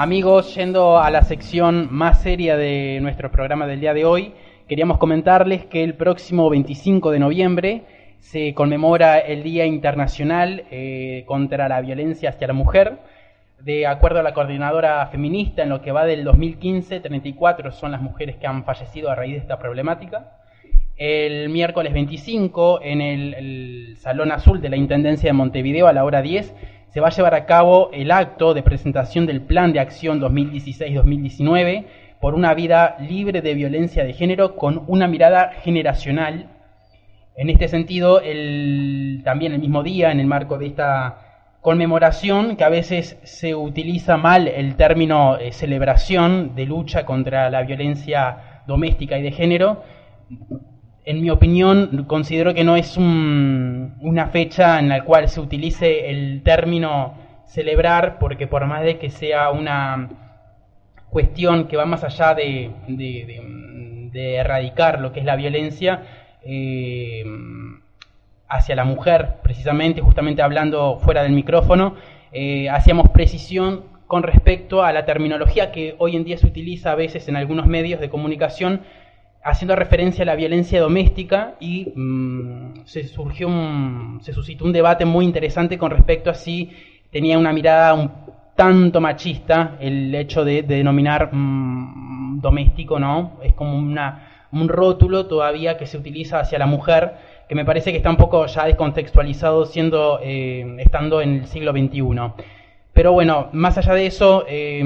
Amigos, yendo a la sección más seria de nuestro programa del día de hoy, queríamos comentarles que el próximo 25 de noviembre se conmemora el Día Internacional eh, contra la Violencia hacia la Mujer. De acuerdo a la coordinadora feminista, en lo que va del 2015, 34 son las mujeres que han fallecido a raíz de esta problemática. El miércoles 25, en el, el Salón Azul de la Intendencia de Montevideo, a la hora 10, se va a llevar a cabo el acto de presentación del Plan de Acción 2016-2019 por una vida libre de violencia de género con una mirada generacional. En este sentido, también el mismo día, en el marco de esta conmemoración, que a veces se utiliza mal el término eh, celebración de lucha contra la violencia doméstica y de género, en mi opinión, considero que no es un, una fecha en la cual se utilice el término celebrar, porque por más de que sea una cuestión que va más allá de, erradicar lo que es la violencia eh, hacia la mujer, precisamente, justamente hablando fuera del micrófono, eh, hacíamos precisión con respecto a la terminología que hoy en día se utiliza a veces en algunos medios de comunicación haciendo referencia a la violencia doméstica y mmm, se surgió un, se suscitó un debate muy interesante con respecto a si tenía una mirada un tanto machista el hecho de, de denominar mmm, doméstico, ¿no? Es como una, un rótulo todavía que se utiliza hacia la mujer que me parece que está un poco ya descontextualizado siendo eh, estando en el siglo XXI. Pero bueno, más allá de eso, eh,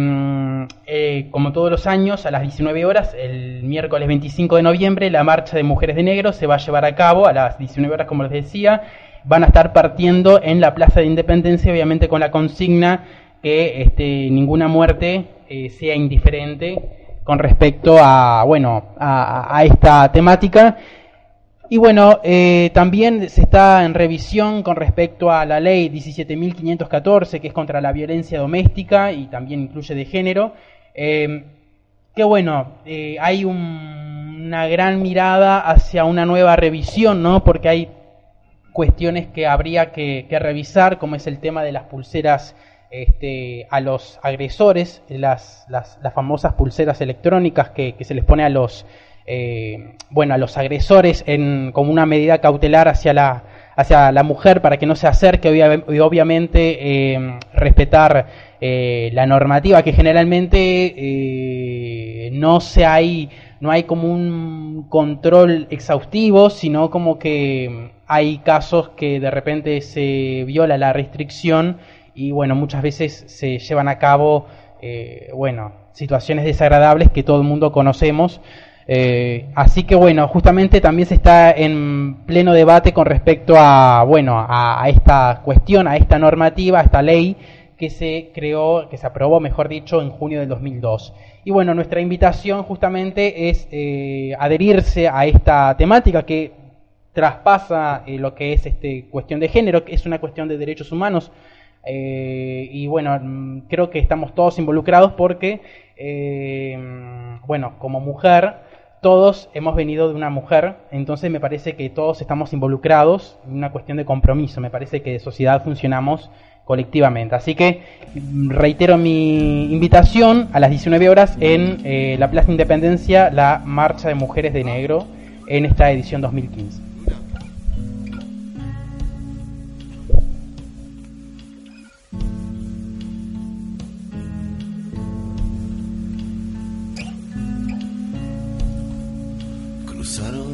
eh, como todos los años, a las 19 horas, el miércoles 25 de noviembre, la marcha de mujeres de negro se va a llevar a cabo a las 19 horas, como les decía. Van a estar partiendo en la Plaza de Independencia, obviamente con la consigna que este, ninguna muerte eh, sea indiferente con respecto a, bueno, a esta temática. Y bueno, eh, también se está en revisión con respecto a la ley 17.514, que es contra la violencia doméstica y también incluye de género. Eh, que bueno, eh, hay un, una gran mirada hacia una nueva revisión, ¿no? Porque hay cuestiones que habría que, revisar, como es el tema de las pulseras este, a los agresores, las, las, las famosas pulseras electrónicas que, que se les pone a los eh, bueno, a los agresores en, como una medida cautelar hacia la, hacia la mujer para que no se acerque y obviamente eh, respetar eh, la normativa que generalmente eh, no se hay no hay como un control exhaustivo sino como que hay casos que de repente se viola la restricción y bueno muchas veces se llevan a cabo eh, bueno situaciones desagradables que todo el mundo conocemos eh, así que bueno, justamente también se está en pleno debate con respecto a, bueno, a, esta cuestión, a esta normativa, a esta ley que se creó, que se aprobó, mejor dicho, en junio del 2002. Y bueno, nuestra invitación justamente es eh, adherirse a esta temática que traspasa eh, lo que es este cuestión de género, que es una cuestión de derechos humanos. Eh, y bueno, creo que estamos todos involucrados porque, eh, bueno, como mujer, todos hemos venido de una mujer, entonces me parece que todos estamos involucrados en una cuestión de compromiso, me parece que de sociedad funcionamos colectivamente. Así que reitero mi invitación a las 19 horas en eh, la Plaza Independencia, la Marcha de Mujeres de Negro en esta edición 2015. subtle